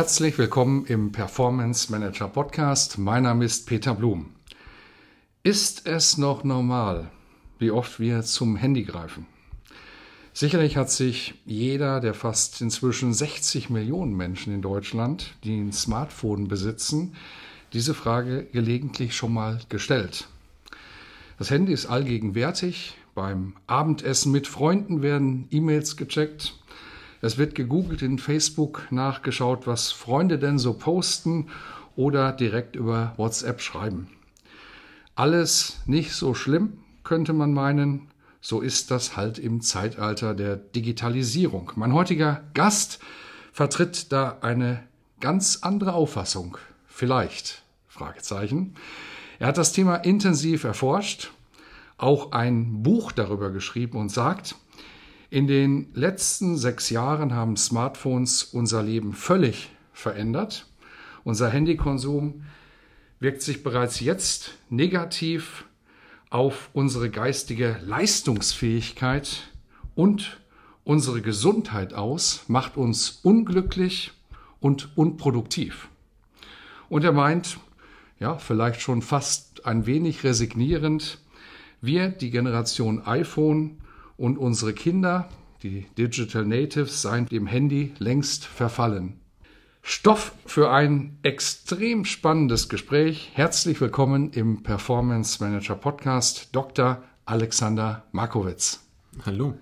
Herzlich willkommen im Performance Manager Podcast. Mein Name ist Peter Blum. Ist es noch normal, wie oft wir zum Handy greifen? Sicherlich hat sich jeder der fast inzwischen 60 Millionen Menschen in Deutschland, die ein Smartphone besitzen, diese Frage gelegentlich schon mal gestellt. Das Handy ist allgegenwärtig. Beim Abendessen mit Freunden werden E-Mails gecheckt. Es wird gegoogelt in Facebook, nachgeschaut, was Freunde denn so posten oder direkt über WhatsApp schreiben. Alles nicht so schlimm, könnte man meinen. So ist das halt im Zeitalter der Digitalisierung. Mein heutiger Gast vertritt da eine ganz andere Auffassung. Vielleicht? Fragezeichen. Er hat das Thema intensiv erforscht, auch ein Buch darüber geschrieben und sagt, in den letzten sechs Jahren haben Smartphones unser Leben völlig verändert. Unser Handykonsum wirkt sich bereits jetzt negativ auf unsere geistige Leistungsfähigkeit und unsere Gesundheit aus, macht uns unglücklich und unproduktiv. Und er meint, ja, vielleicht schon fast ein wenig resignierend, wir, die Generation iPhone, und unsere Kinder, die Digital Natives, seien dem Handy längst verfallen. Stoff für ein extrem spannendes Gespräch. Herzlich willkommen im Performance Manager Podcast, Dr. Alexander Markowitz. Hallo.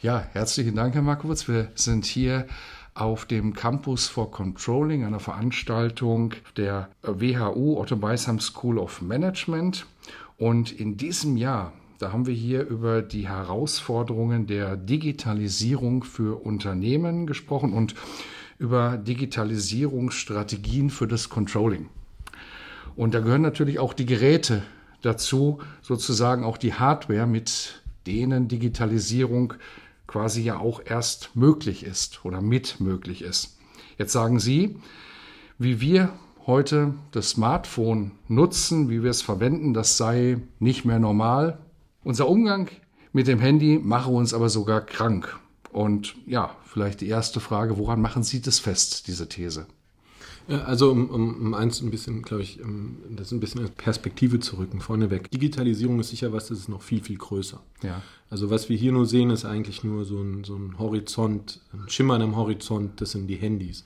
Ja, herzlichen Dank, Herr Markowitz. Wir sind hier auf dem Campus for Controlling, einer Veranstaltung der WHU Otto Beisheim School of Management. Und in diesem Jahr da haben wir hier über die Herausforderungen der Digitalisierung für Unternehmen gesprochen und über Digitalisierungsstrategien für das Controlling. Und da gehören natürlich auch die Geräte dazu, sozusagen auch die Hardware, mit denen Digitalisierung quasi ja auch erst möglich ist oder mit möglich ist. Jetzt sagen Sie, wie wir heute das Smartphone nutzen, wie wir es verwenden, das sei nicht mehr normal, unser Umgang mit dem Handy mache uns aber sogar krank. Und ja, vielleicht die erste Frage, woran machen Sie das fest, diese These? Also um, um, um eins ein bisschen, glaube ich, um das ein bisschen in Perspektive zu rücken, vorneweg. Digitalisierung ist sicher was, das ist noch viel, viel größer. Ja. Also was wir hier nur sehen, ist eigentlich nur so ein, so ein Horizont, ein Schimmern am Horizont, das sind die Handys.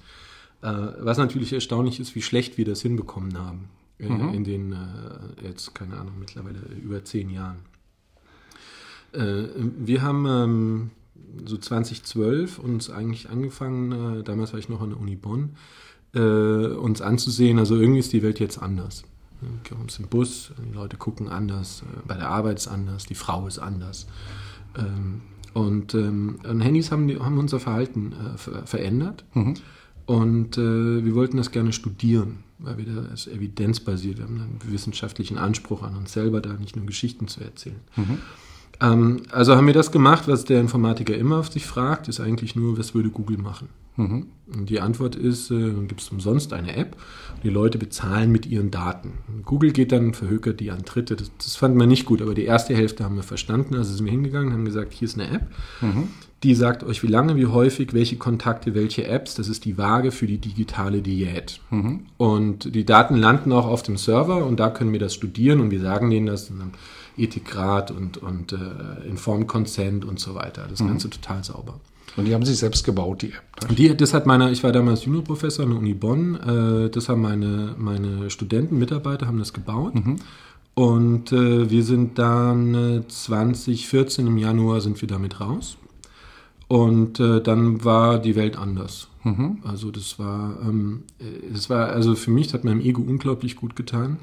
Äh, was natürlich erstaunlich ist, wie schlecht wir das hinbekommen haben. Äh, mhm. In den, äh, jetzt, keine Ahnung, mittlerweile über zehn Jahren. Äh, wir haben ähm, so 2012 uns eigentlich angefangen, äh, damals war ich noch an der Uni Bonn, äh, uns anzusehen, also irgendwie ist die Welt jetzt anders. Wir kommen im Bus, die Leute gucken anders, bei der Arbeit ist anders, die Frau ist anders. Ähm, und, ähm, und, Handys haben, haben unser Verhalten verändert. Mhm. Und äh, wir wollten das gerne studieren, weil wir da als evidenzbasiert, wir haben einen wissenschaftlichen Anspruch an uns selber, da nicht nur Geschichten zu erzählen. Mhm. Ähm, also haben wir das gemacht, was der Informatiker immer auf sich fragt, ist eigentlich nur, was würde Google machen? Mhm. Und die Antwort ist, äh, gibt es umsonst eine App. Die Leute bezahlen mit ihren Daten. Google geht dann, verhökert die an Dritte. Das, das fanden wir nicht gut, aber die erste Hälfte haben wir verstanden. Also sind wir hingegangen, haben gesagt, hier ist eine App. Mhm. Die sagt euch, wie lange, wie häufig, welche Kontakte, welche Apps. Das ist die Waage für die digitale Diät. Mhm. Und die Daten landen auch auf dem Server und da können wir das studieren und wir sagen denen das. Und dann Ethikrat und, und äh, Informed Consent und so weiter. Das mhm. Ganze total sauber. Und die haben sich selbst gebaut, die App? Die, das hat meine, ich war damals Juniorprofessor an der Uni Bonn. Äh, das haben meine, meine Studenten, Mitarbeiter haben das gebaut. Mhm. Und äh, wir sind dann äh, 2014 im Januar sind wir damit raus. Und äh, dann war die Welt anders. Mhm. Also das war, ähm, das war, also für mich das hat meinem Ego unglaublich gut getan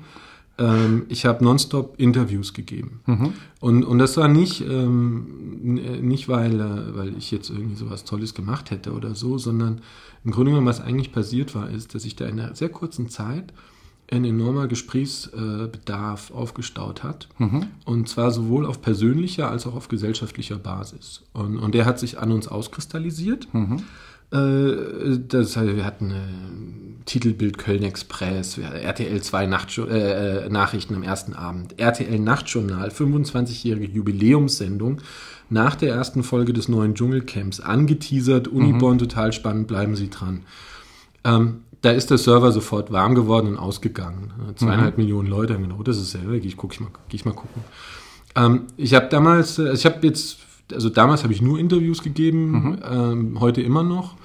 Ähm, ich habe nonstop Interviews gegeben. Mhm. Und, und das war nicht, ähm, nicht weil, äh, weil ich jetzt irgendwie so was Tolles gemacht hätte oder so, sondern im Grunde genommen, was eigentlich passiert war, ist, dass ich da in einer sehr kurzen Zeit ein enormer Gesprächsbedarf aufgestaut hat. Mhm. Und zwar sowohl auf persönlicher als auch auf gesellschaftlicher Basis. Und, und der hat sich an uns auskristallisiert. Mhm. Äh, das heißt, wir hatten äh, Titelbild Köln Express, RTL 2 Nacht, äh, Nachrichten am ersten Abend, RTL Nachtjournal, 25-jährige Jubiläumssendung nach der ersten Folge des neuen Dschungelcamps, angeteasert, Uniborn mhm. total spannend, bleiben Sie dran. Ähm, da ist der Server sofort warm geworden und ausgegangen. Zweieinhalb mhm. Millionen Leute haben genau, das ist selber, gehe ich, guck ich, mal, geh ich mal gucken. Ähm, ich habe damals, äh, ich habe jetzt, also damals habe ich nur Interviews gegeben, mhm. ähm, heute immer noch.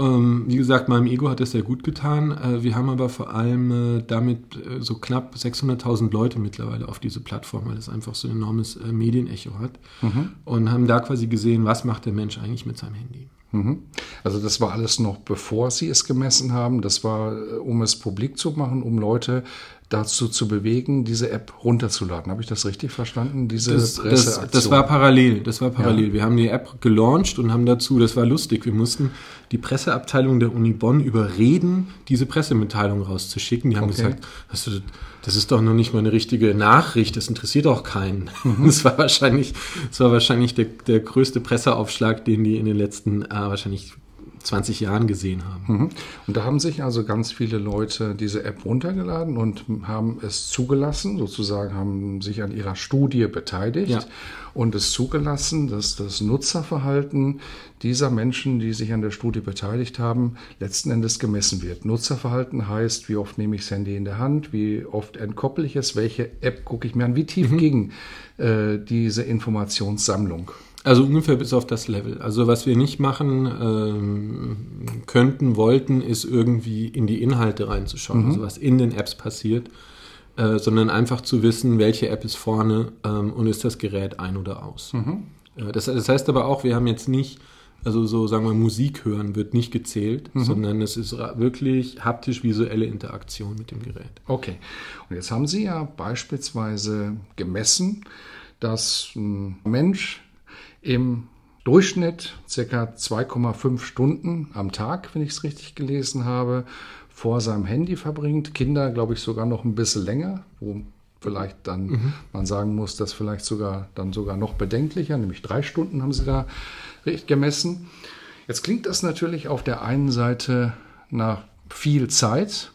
Ähm, wie gesagt, meinem Ego hat das sehr gut getan. Äh, wir haben aber vor allem äh, damit äh, so knapp 600.000 Leute mittlerweile auf diese Plattform, weil es einfach so ein enormes äh, Medienecho hat. Mhm. Und haben da quasi gesehen, was macht der Mensch eigentlich mit seinem Handy. Mhm. Also das war alles noch bevor Sie es gemessen haben. Das war, äh, um es publik zu machen, um Leute dazu zu bewegen, diese App runterzuladen. Habe ich das richtig verstanden? Diese das, das, das war parallel. Das war parallel. Ja. Wir haben die App gelauncht und haben dazu, das war lustig, wir mussten die Presseabteilung der Uni Bonn überreden, diese Pressemitteilung rauszuschicken. Die haben okay. gesagt, das, das ist doch noch nicht mal eine richtige Nachricht, das interessiert auch keinen. Mhm. Das war wahrscheinlich, das war wahrscheinlich der, der größte Presseaufschlag, den die in den letzten äh, wahrscheinlich 20 Jahren gesehen haben. Mhm. Und da haben sich also ganz viele Leute diese App runtergeladen und haben es zugelassen, sozusagen haben sich an ihrer Studie beteiligt ja. und es zugelassen, dass das Nutzerverhalten dieser Menschen, die sich an der Studie beteiligt haben, letzten Endes gemessen wird. Nutzerverhalten heißt, wie oft nehme ich das Handy in der Hand, wie oft entkoppel ich es, welche App gucke ich mir an, wie tief mhm. ging äh, diese Informationssammlung. Also ungefähr bis auf das Level. Also was wir nicht machen ähm, könnten, wollten, ist irgendwie in die Inhalte reinzuschauen, mhm. also was in den Apps passiert, äh, sondern einfach zu wissen, welche App ist vorne ähm, und ist das Gerät ein oder aus. Mhm. Äh, das, das, heißt aber auch, wir haben jetzt nicht, also so sagen wir Musik hören wird nicht gezählt, mhm. sondern es ist wirklich haptisch-visuelle Interaktion mit dem Gerät. Okay. Und jetzt haben Sie ja beispielsweise gemessen, dass ein Mensch im Durchschnitt circa 2,5 Stunden am Tag, wenn ich es richtig gelesen habe, vor seinem Handy verbringt. Kinder, glaube ich, sogar noch ein bisschen länger, wo vielleicht dann mhm. man sagen muss, dass vielleicht sogar dann sogar noch bedenklicher, nämlich drei Stunden haben sie da gemessen. Jetzt klingt das natürlich auf der einen Seite nach viel Zeit.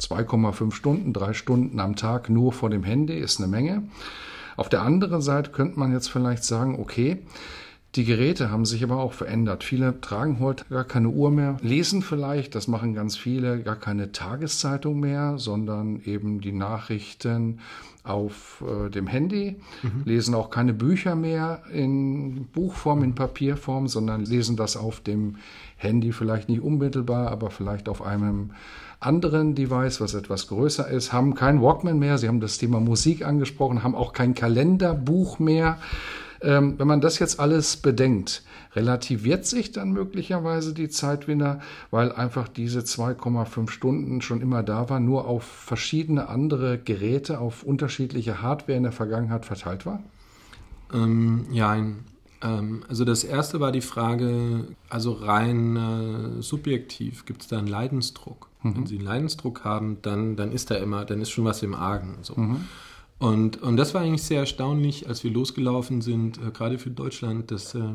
2,5 Stunden, drei Stunden am Tag nur vor dem Handy ist eine Menge. Auf der anderen Seite könnte man jetzt vielleicht sagen, okay, die Geräte haben sich aber auch verändert. Viele tragen heute gar keine Uhr mehr, lesen vielleicht, das machen ganz viele, gar keine Tageszeitung mehr, sondern eben die Nachrichten auf äh, dem Handy, mhm. lesen auch keine Bücher mehr in Buchform, in Papierform, sondern lesen das auf dem Handy vielleicht nicht unmittelbar, aber vielleicht auf einem anderen Device, was etwas größer ist, haben kein Walkman mehr. Sie haben das Thema Musik angesprochen, haben auch kein Kalenderbuch mehr. Ähm, wenn man das jetzt alles bedenkt, relativiert sich dann möglicherweise die Zeitwinner, weil einfach diese 2,5 Stunden schon immer da waren, nur auf verschiedene andere Geräte, auf unterschiedliche Hardware in der Vergangenheit verteilt war? Ähm, ja, ähm, also das erste war die Frage, also rein äh, subjektiv, gibt es da einen Leidensdruck? Mhm. Wenn Sie einen Leidensdruck haben, dann, dann ist da immer, dann ist schon was im Argen. So. Mhm. Und, und das war eigentlich sehr erstaunlich, als wir losgelaufen sind, äh, gerade für Deutschland, dass äh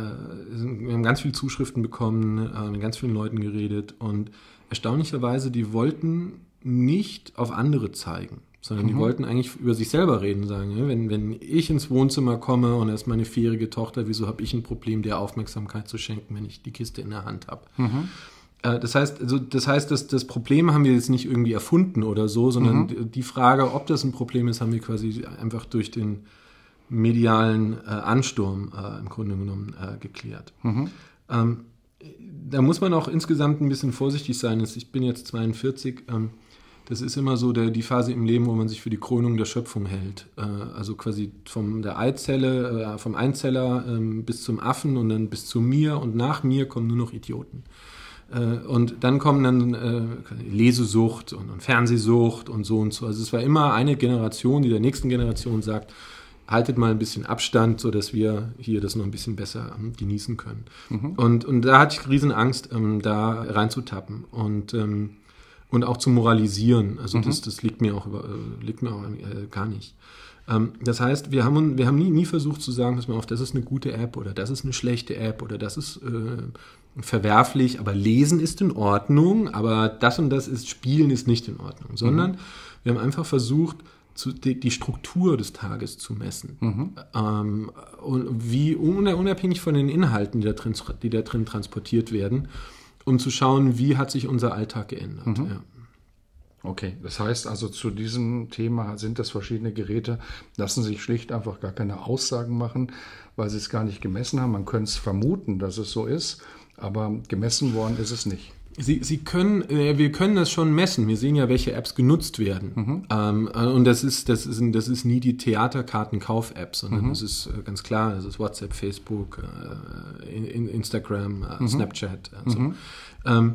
wir haben ganz viele Zuschriften bekommen, äh, mit ganz vielen Leuten geredet und erstaunlicherweise, die wollten nicht auf andere zeigen, sondern mhm. die wollten eigentlich über sich selber reden, sagen, ja, wenn, wenn ich ins Wohnzimmer komme und da ist meine vierjährige Tochter, wieso habe ich ein Problem, der Aufmerksamkeit zu schenken, wenn ich die Kiste in der Hand habe? Mhm. Äh, das heißt, also das heißt, dass das Problem haben wir jetzt nicht irgendwie erfunden oder so, sondern mhm. die Frage, ob das ein Problem ist, haben wir quasi einfach durch den medialen äh, Ansturm äh, im Grunde genommen äh, geklärt. Mhm. Ähm, da muss man auch insgesamt ein bisschen vorsichtig sein. Ich bin jetzt 42. Ähm, das ist immer so der, die Phase im Leben, wo man sich für die Krönung der Schöpfung hält. Äh, also quasi von der Eizelle, äh, vom Einzeller ähm, bis zum Affen und dann bis zu mir und nach mir kommen nur noch Idioten. Äh, und dann kommen dann Lesesucht und Fernsehsucht und so und so. Also es war immer eine Generation, die der nächsten Generation sagt, haltet mal ein bisschen Abstand, sodass wir hier das noch ein bisschen besser ähm, genießen können. Mhm. Und, und da hatte ich riesen Angst, ähm, da reinzutappen und, ähm, und auch zu moralisieren. Also mhm. das, das liegt mir auch, über, äh, liegt mir auch äh, gar nicht. Ähm, das heißt, wir haben, wir haben nie, nie versucht zu sagen, dass man auf, das ist eine gute App oder das ist eine schlechte App oder das ist äh, verwerflich, aber Lesen ist in Ordnung, aber das und das ist, Spielen ist nicht in Ordnung, sondern mhm. wir haben einfach versucht, zu, die, die, Struktur des Tages zu messen. Mhm. Ähm, und wie unabhängig von den Inhalten, die da drin, die da drin transportiert werden, um zu schauen, wie hat sich unser Alltag geändert. Mhm. Ja. Okay, das heißt also zu diesem Thema sind das verschiedene Geräte, lassen sich schlicht einfach gar keine Aussagen machen, weil sie es gar nicht gemessen haben. Man könnte es vermuten, dass es so ist, aber gemessen worden ist es nicht. Sie, Sie können, äh, wir können das schon messen. Wir sehen ja, welche Apps genutzt werden. Mhm. Ähm, äh, und das ist, das ist, das ist nie die Theaterkartenkauf-App, sondern mhm. das ist äh, ganz klar, das ist WhatsApp, Facebook, in, Instagram, mhm. Snapchat. Also. Mhm. Ähm,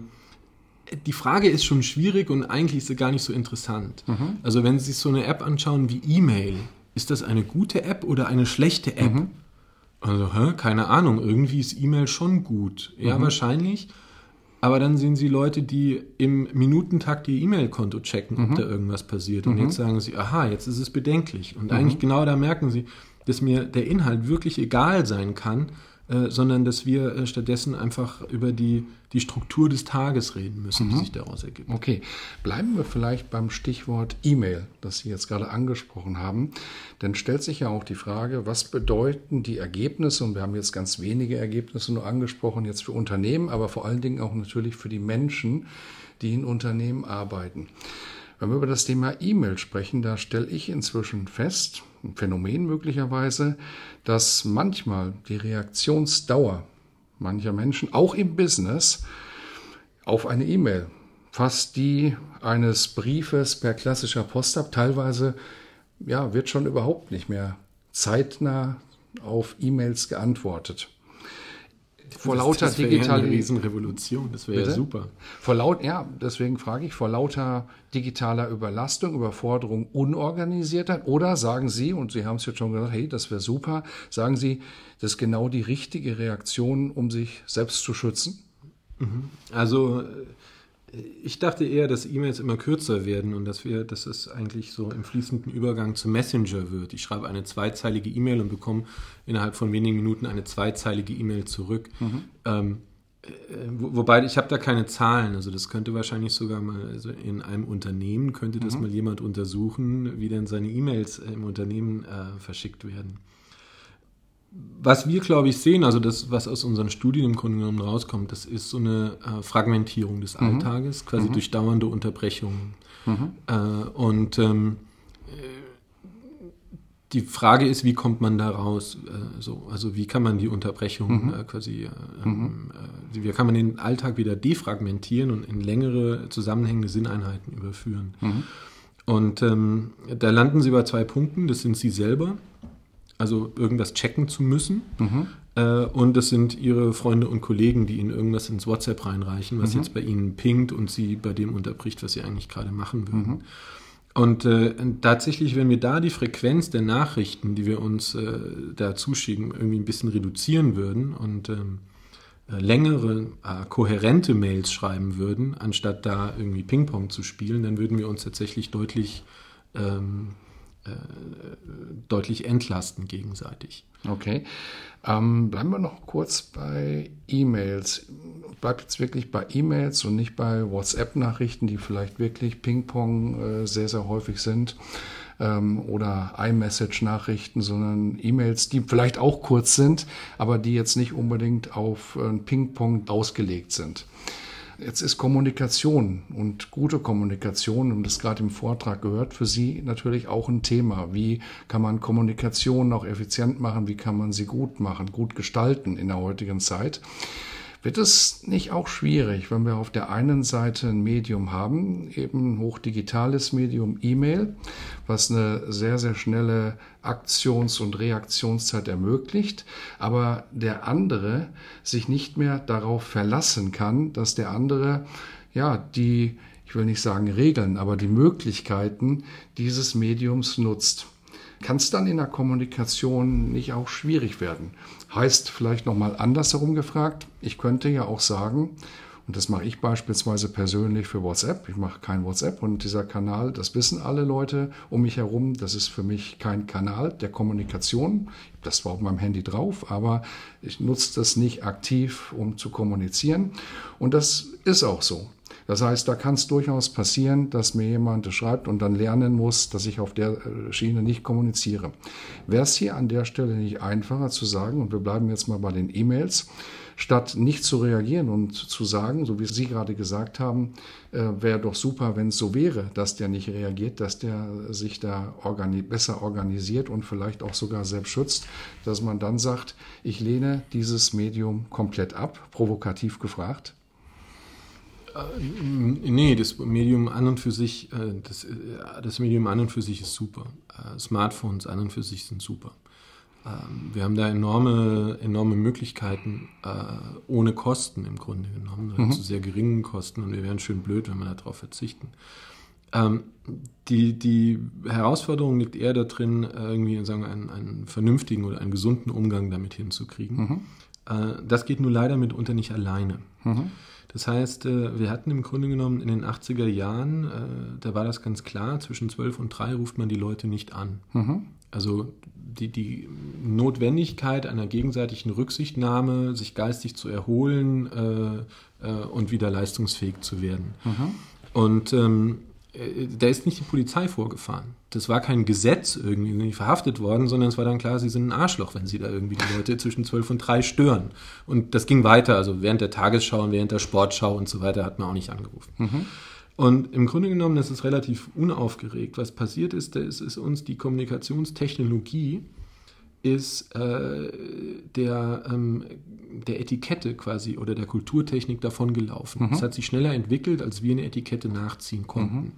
die Frage ist schon schwierig und eigentlich ist sie gar nicht so interessant. Mhm. Also wenn Sie sich so eine App anschauen wie E-Mail, ist das eine gute App oder eine schlechte App? Mhm. Also, hä? keine Ahnung, irgendwie ist E-Mail schon gut. Ja, wahrscheinlich. Aber dann sehen Sie Leute, die im Minutentakt ihr E-Mail-Konto checken, mhm. ob da irgendwas passiert. Und mhm. jetzt sagen sie, aha, jetzt ist es bedenklich. Und mhm. eigentlich genau da merken sie, dass mir der Inhalt wirklich egal sein kann, äh, sondern dass wir äh, stattdessen einfach über die, die Struktur des Tages reden müssen, mhm. die sich daraus ergibt. Okay, bleiben wir vielleicht beim Stichwort E-Mail, das Sie jetzt gerade angesprochen haben. Dann stellt sich ja auch die Frage, was bedeuten die Ergebnisse, und wir haben jetzt ganz wenige Ergebnisse nur angesprochen, jetzt für Unternehmen, aber vor allen Dingen auch natürlich für die Menschen, die in Unternehmen arbeiten. Wenn wir über das Thema E-Mail sprechen, da stelle ich inzwischen fest, ein Phänomen möglicherweise, dass manchmal die Reaktionsdauer mancher Menschen, auch im Business, auf eine E-Mail fast die eines Briefes per klassischer Post ab. Teilweise ja, wird schon überhaupt nicht mehr zeitnah auf E-Mails geantwortet vor lauter das, das digitaler ja Riesenrevolution, das wäre ja super. Vor laut, ja, deswegen frage ich, vor lauter digitaler Überlastung, Überforderung, Unorganisiertheit oder sagen Sie, und Sie haben es jetzt schon gesagt, hey, das wäre super, sagen Sie, das ist genau die richtige Reaktion, um sich selbst zu schützen? Also ich dachte eher, dass E-Mails immer kürzer werden und dass wir, dass es eigentlich so im fließenden Übergang zum Messenger wird. Ich schreibe eine zweizeilige E-Mail und bekomme innerhalb von wenigen Minuten eine zweizeilige E-Mail zurück. Mhm. Ähm, äh, wobei ich habe da keine Zahlen, also das könnte wahrscheinlich sogar mal also in einem Unternehmen könnte das mhm. mal jemand untersuchen, wie denn seine E-Mails im Unternehmen äh, verschickt werden was wir, glaube ich, sehen, also das, was aus unseren Studien im Grunde genommen rauskommt, das ist so eine äh, Fragmentierung des mhm. Alltages, quasi mhm. durch dauernde Unterbrechungen. Mhm. Äh, und ähm, die Frage ist, wie kommt man da raus? Äh, so, also wie kann man die Unterbrechung mhm. äh, quasi, äh, mhm. äh, wie kann man den Alltag wieder defragmentieren und in längere zusammenhängende Sinneinheiten überführen? Mhm. Und ähm, da landen sie bei zwei Punkten. Das sind sie selber also irgendwas checken zu müssen. Mhm. Äh, und das sind ihre Freunde und Kollegen, die ihnen irgendwas ins WhatsApp reinreichen, was mhm. jetzt bei ihnen pingt und sie bei dem unterbricht, was sie eigentlich gerade machen würden. Mhm. Und äh, tatsächlich, wenn wir da die Frequenz der Nachrichten, die wir uns äh, da zuschicken, irgendwie ein bisschen reduzieren würden und ähm, äh, längere, äh, kohärente Mails schreiben würden, anstatt da irgendwie Ping-Pong zu spielen, dann würden wir uns tatsächlich deutlich ähm, äh, deutlich entlasten gegenseitig. Okay. Ähm, bleiben wir noch kurz bei E-Mails. Bleibt jetzt wirklich bei E-Mails und nicht bei WhatsApp-Nachrichten, die vielleicht wirklich Ping-Pong äh, sehr, sehr häufig sind ähm, oder iMessage-Nachrichten, sondern E-Mails, die vielleicht auch kurz sind, aber die jetzt nicht unbedingt auf äh, Ping-Pong ausgelegt sind. Jetzt ist Kommunikation und gute Kommunikation, und das gerade im Vortrag gehört, für Sie natürlich auch ein Thema. Wie kann man Kommunikation auch effizient machen? Wie kann man sie gut machen, gut gestalten in der heutigen Zeit? Wird es nicht auch schwierig, wenn wir auf der einen Seite ein Medium haben, eben hochdigitales Medium E-Mail, was eine sehr, sehr schnelle Aktions- und Reaktionszeit ermöglicht, aber der andere sich nicht mehr darauf verlassen kann, dass der andere ja die ich will nicht sagen Regeln, aber die Möglichkeiten dieses Mediums nutzt kann es dann in der Kommunikation nicht auch schwierig werden. Heißt vielleicht nochmal andersherum gefragt, ich könnte ja auch sagen, und das mache ich beispielsweise persönlich für WhatsApp. Ich mache kein WhatsApp und dieser Kanal, das wissen alle Leute um mich herum, das ist für mich kein Kanal der Kommunikation. Das war auf meinem Handy drauf, aber ich nutze das nicht aktiv, um zu kommunizieren. Und das ist auch so. Das heißt, da kann es durchaus passieren, dass mir jemand schreibt und dann lernen muss, dass ich auf der äh, Schiene nicht kommuniziere. Wäre es hier an der Stelle nicht einfacher zu sagen, und wir bleiben jetzt mal bei den E-Mails, statt nicht zu reagieren und zu sagen, so wie Sie gerade gesagt haben, äh, wäre doch super, wenn es so wäre, dass der nicht reagiert, dass der sich da organi besser organisiert und vielleicht auch sogar selbst schützt, dass man dann sagt, ich lehne dieses Medium komplett ab, provokativ gefragt. Äh, nee, das Medium an und für sich, äh, das, äh, das Medium an und für sich ist super. Smartphones an und für sich sind super. Ähm, wir haben da enorme, enorme Möglichkeiten ohne Kosten im Grunde genommen, mhm. zu sehr geringen Kosten und wir wären schön blöd, wenn wir darauf verzichten. Ähm, die, die Herausforderung liegt eher darin, irgendwie sagen wir, einen, einen vernünftigen oder einen gesunden Umgang damit hinzukriegen. Mhm. Das geht nur leider mitunter nicht alleine. Mhm. Das heißt, äh, wir hatten im Grunde genommen in den 80er Jahren, äh, da war das ganz klar, zwischen 12 und 3 ruft man die Leute nicht an. Mhm. Also die, die Notwendigkeit einer gegenseitigen Rücksichtnahme, sich geistig zu erholen äh, und wieder leistungsfähig zu werden. Mhm. Und ähm, äh, da ist nicht die Polizei vorgefahren. Das war kein Gesetz irgendwie, verhaftet worden, sondern es war dann klar, sie sind ein Arschloch, wenn sie da irgendwie die Leute zwischen zwölf und drei stören. Und das ging weiter, also während der Tagesschau und während der Sportschau und so weiter hat man auch nicht angerufen. Mhm. Und im Grunde genommen, das ist relativ unaufgeregt. Was passiert ist, da ist, ist uns die Kommunikationstechnologie ist äh, der, ähm, der Etikette quasi oder der Kulturtechnik davon gelaufen. Es mhm. hat sich schneller entwickelt, als wir eine Etikette nachziehen konnten. Mhm.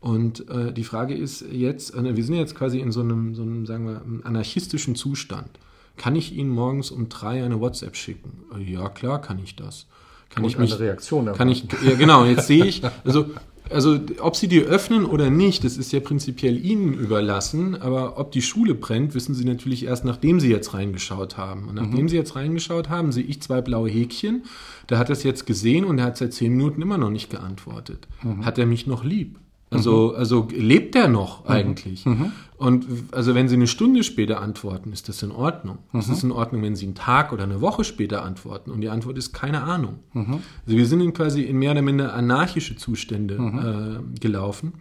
Und äh, die Frage ist jetzt, äh, wir sind jetzt quasi in so einem, so einem, sagen wir, anarchistischen Zustand. Kann ich Ihnen morgens um drei eine WhatsApp schicken? Äh, ja, klar, kann ich das. Kann Und ich mich, eine Reaktion Kann ich, ja, genau, jetzt sehe ich, also also ob sie die öffnen oder nicht, das ist ja prinzipiell ihnen überlassen, aber ob die Schule brennt, wissen sie natürlich erst, nachdem sie jetzt reingeschaut haben. Und nachdem mhm. sie jetzt reingeschaut haben, sehe ich zwei blaue Häkchen. Der hat das jetzt gesehen und er hat seit zehn Minuten immer noch nicht geantwortet. Mhm. Hat er mich noch lieb? Also, mhm. also lebt er noch mhm. eigentlich? Mhm. Und also wenn Sie eine Stunde später antworten, ist das in Ordnung. Mhm. Es ist in Ordnung, wenn Sie einen Tag oder eine Woche später antworten. Und die Antwort ist keine Ahnung. Mhm. Also wir sind in quasi in mehr oder minder anarchische Zustände mhm. äh, gelaufen.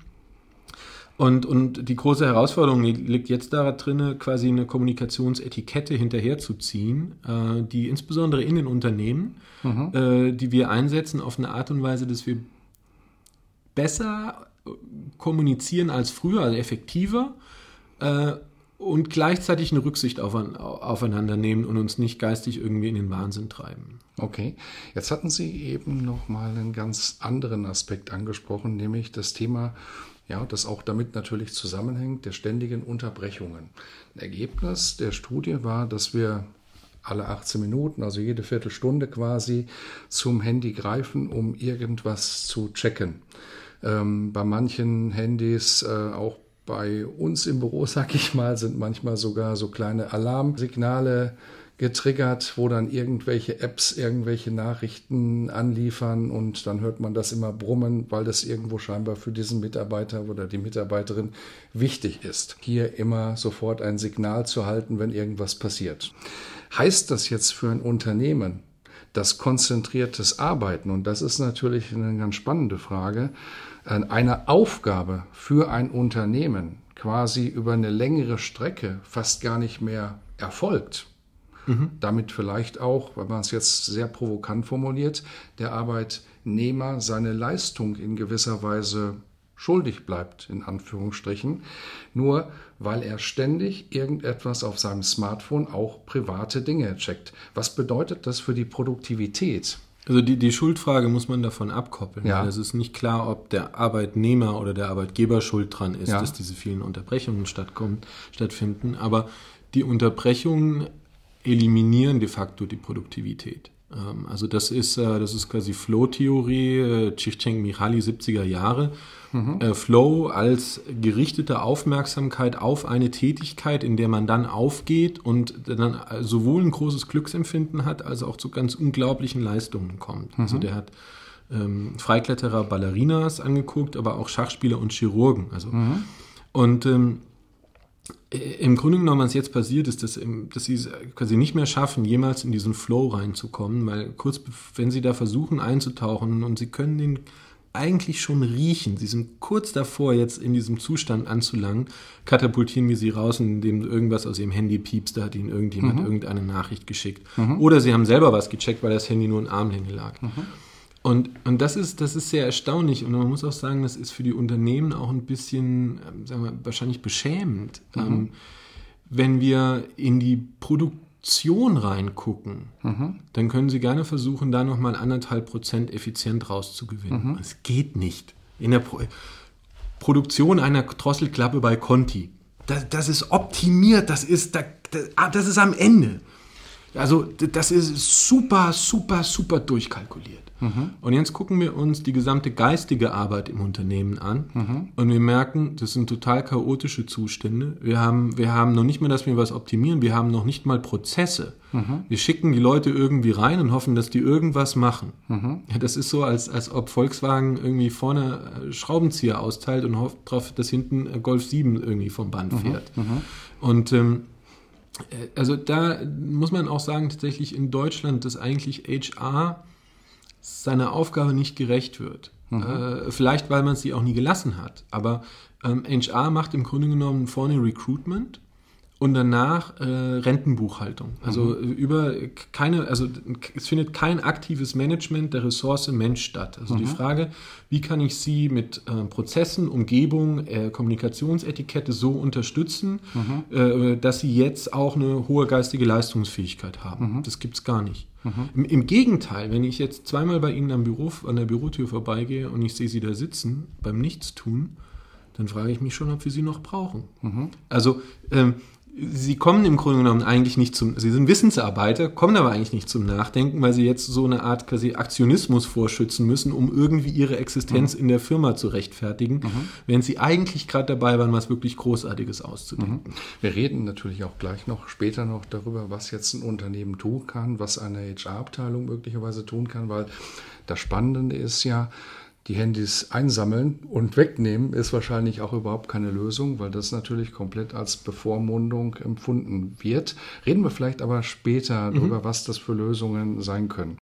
Und, und die große Herausforderung liegt jetzt darin, quasi eine Kommunikationsetikette hinterherzuziehen, äh, die insbesondere in den Unternehmen, äh, die wir einsetzen, auf eine Art und Weise, dass wir besser kommunizieren als früher, also effektiver äh, und gleichzeitig eine Rücksicht auf, aufeinander nehmen und uns nicht geistig irgendwie in den Wahnsinn treiben. Okay, jetzt hatten Sie eben noch mal einen ganz anderen Aspekt angesprochen, nämlich das Thema ja, das auch damit natürlich zusammenhängt, der ständigen Unterbrechungen. Ein Ergebnis der Studie war, dass wir alle 18 Minuten, also jede Viertelstunde quasi, zum Handy greifen, um irgendwas zu checken ähm, bei manchen Handys, äh, auch bei uns im Büro, sag ich mal, sind manchmal sogar so kleine Alarmsignale getriggert, wo dann irgendwelche Apps irgendwelche Nachrichten anliefern und dann hört man das immer brummen, weil das irgendwo scheinbar für diesen Mitarbeiter oder die Mitarbeiterin wichtig ist, hier immer sofort ein Signal zu halten, wenn irgendwas passiert. Heißt das jetzt für ein Unternehmen, dass konzentriertes Arbeiten, und das ist natürlich eine ganz spannende Frage, eine Aufgabe für ein Unternehmen quasi über eine längere Strecke fast gar nicht mehr erfolgt. Mhm. Damit vielleicht auch, wenn man es jetzt sehr provokant formuliert, der Arbeitnehmer seine Leistung in gewisser Weise schuldig bleibt, in Anführungsstrichen, nur weil er ständig irgendetwas auf seinem Smartphone, auch private Dinge checkt. Was bedeutet das für die Produktivität? Also die, die Schuldfrage muss man davon abkoppeln. Ja. Es ist nicht klar, ob der Arbeitnehmer oder der Arbeitgeber schuld dran ist, ja. dass diese vielen Unterbrechungen stattfinden. Aber die Unterbrechungen eliminieren de facto die Produktivität. Ähm, also das ist, äh, das ist quasi Flow-Theorie, äh, Csikszentmihalyi 70er Jahre. Mhm. Äh, Flow als gerichtete Aufmerksamkeit auf eine Tätigkeit, in der man dann aufgeht und dann sowohl ein großes Glücksempfinden hat, als auch zu ganz unglaublichen Leistungen kommt. Mhm. Also der hat ähm, Freikletterer, Ballerinas angeguckt, aber auch Schachspieler und Chirurgen. Also mhm. und ähm, im Grunde genommen, was jetzt passiert, ist, dass, dass sie es quasi nicht mehr schaffen, jemals in diesen Flow reinzukommen, weil kurz, wenn sie da versuchen einzutauchen und sie können den eigentlich schon riechen, sie sind kurz davor, jetzt in diesem Zustand anzulangen, katapultieren wir sie raus, indem irgendwas aus ihrem Handy piepst, da hat ihnen irgendjemand mhm. irgendeine Nachricht geschickt. Mhm. Oder sie haben selber was gecheckt, weil das Handy nur in Armlänge lag. Mhm. Und, und das, ist, das ist sehr erstaunlich und man muss auch sagen, das ist für die Unternehmen auch ein bisschen, ähm, sagen wir, wahrscheinlich beschämend, mhm. ähm, wenn wir in die Produktion reingucken, mhm. dann können Sie gerne versuchen, da nochmal anderthalb Prozent effizient rauszugewinnen. Mhm. Es geht nicht. In der Pro Produktion einer Drosselklappe bei Conti, das, das ist optimiert, das ist, das, das ist am Ende. Also das ist super, super, super durchkalkuliert. Mhm. Und jetzt gucken wir uns die gesamte geistige Arbeit im Unternehmen an mhm. und wir merken, das sind total chaotische Zustände. Wir haben, wir haben noch nicht mal, dass wir was optimieren, wir haben noch nicht mal Prozesse. Mhm. Wir schicken die Leute irgendwie rein und hoffen, dass die irgendwas machen. Mhm. Ja, das ist so, als, als ob Volkswagen irgendwie vorne äh, Schraubenzieher austeilt und hofft darauf, dass hinten äh, Golf 7 irgendwie vom Band mhm. fährt. Mhm. Und ähm, äh, also da muss man auch sagen, tatsächlich in Deutschland, dass eigentlich HR seiner Aufgabe nicht gerecht wird. Mhm. Äh, vielleicht, weil man sie auch nie gelassen hat. Aber ähm, HR macht im Grunde genommen vorne Recruitment und danach äh, Rentenbuchhaltung. Also mhm. über keine, also es findet kein aktives Management der Ressource Mensch statt. Also mhm. die Frage, wie kann ich sie mit äh, Prozessen, Umgebung, äh, Kommunikationsetikette so unterstützen, mhm. äh, dass sie jetzt auch eine hohe geistige Leistungsfähigkeit haben. Mhm. Das gibt es gar nicht. Mhm. Im, Im, Gegenteil, wenn ich jetzt zweimal bei Ihnen am Büro, an der Bürotür vorbeigehe und ich sehe Sie da sitzen beim Nichtstun, dann frage ich mich schon, ob wir Sie noch brauchen. Mhm. Also ähm, sie kommen im Grunde genommen eigentlich nicht zum, sie sind Wissensarbeiter, kommen aber eigentlich nicht zum Nachdenken, weil sie jetzt so eine Art quasi Aktionismus vorschützen müssen, um irgendwie ihre Existenz mhm. in der Firma zu rechtfertigen, mhm. während sie eigentlich gerade dabei waren, was wirklich Großartiges auszudenken. Mhm. Wir reden natürlich auch gleich noch später noch darüber, was jetzt ein Unternehmen tun kann, was eine HR-Abteilung möglicherweise tun kann, weil das Spannende ist ja, die Handys einsammeln und wegnehmen ist wahrscheinlich auch überhaupt keine Lösung, weil das natürlich komplett als Bevormundung empfunden wird. Reden wir vielleicht aber später mhm. darüber, was das für Lösungen sein können.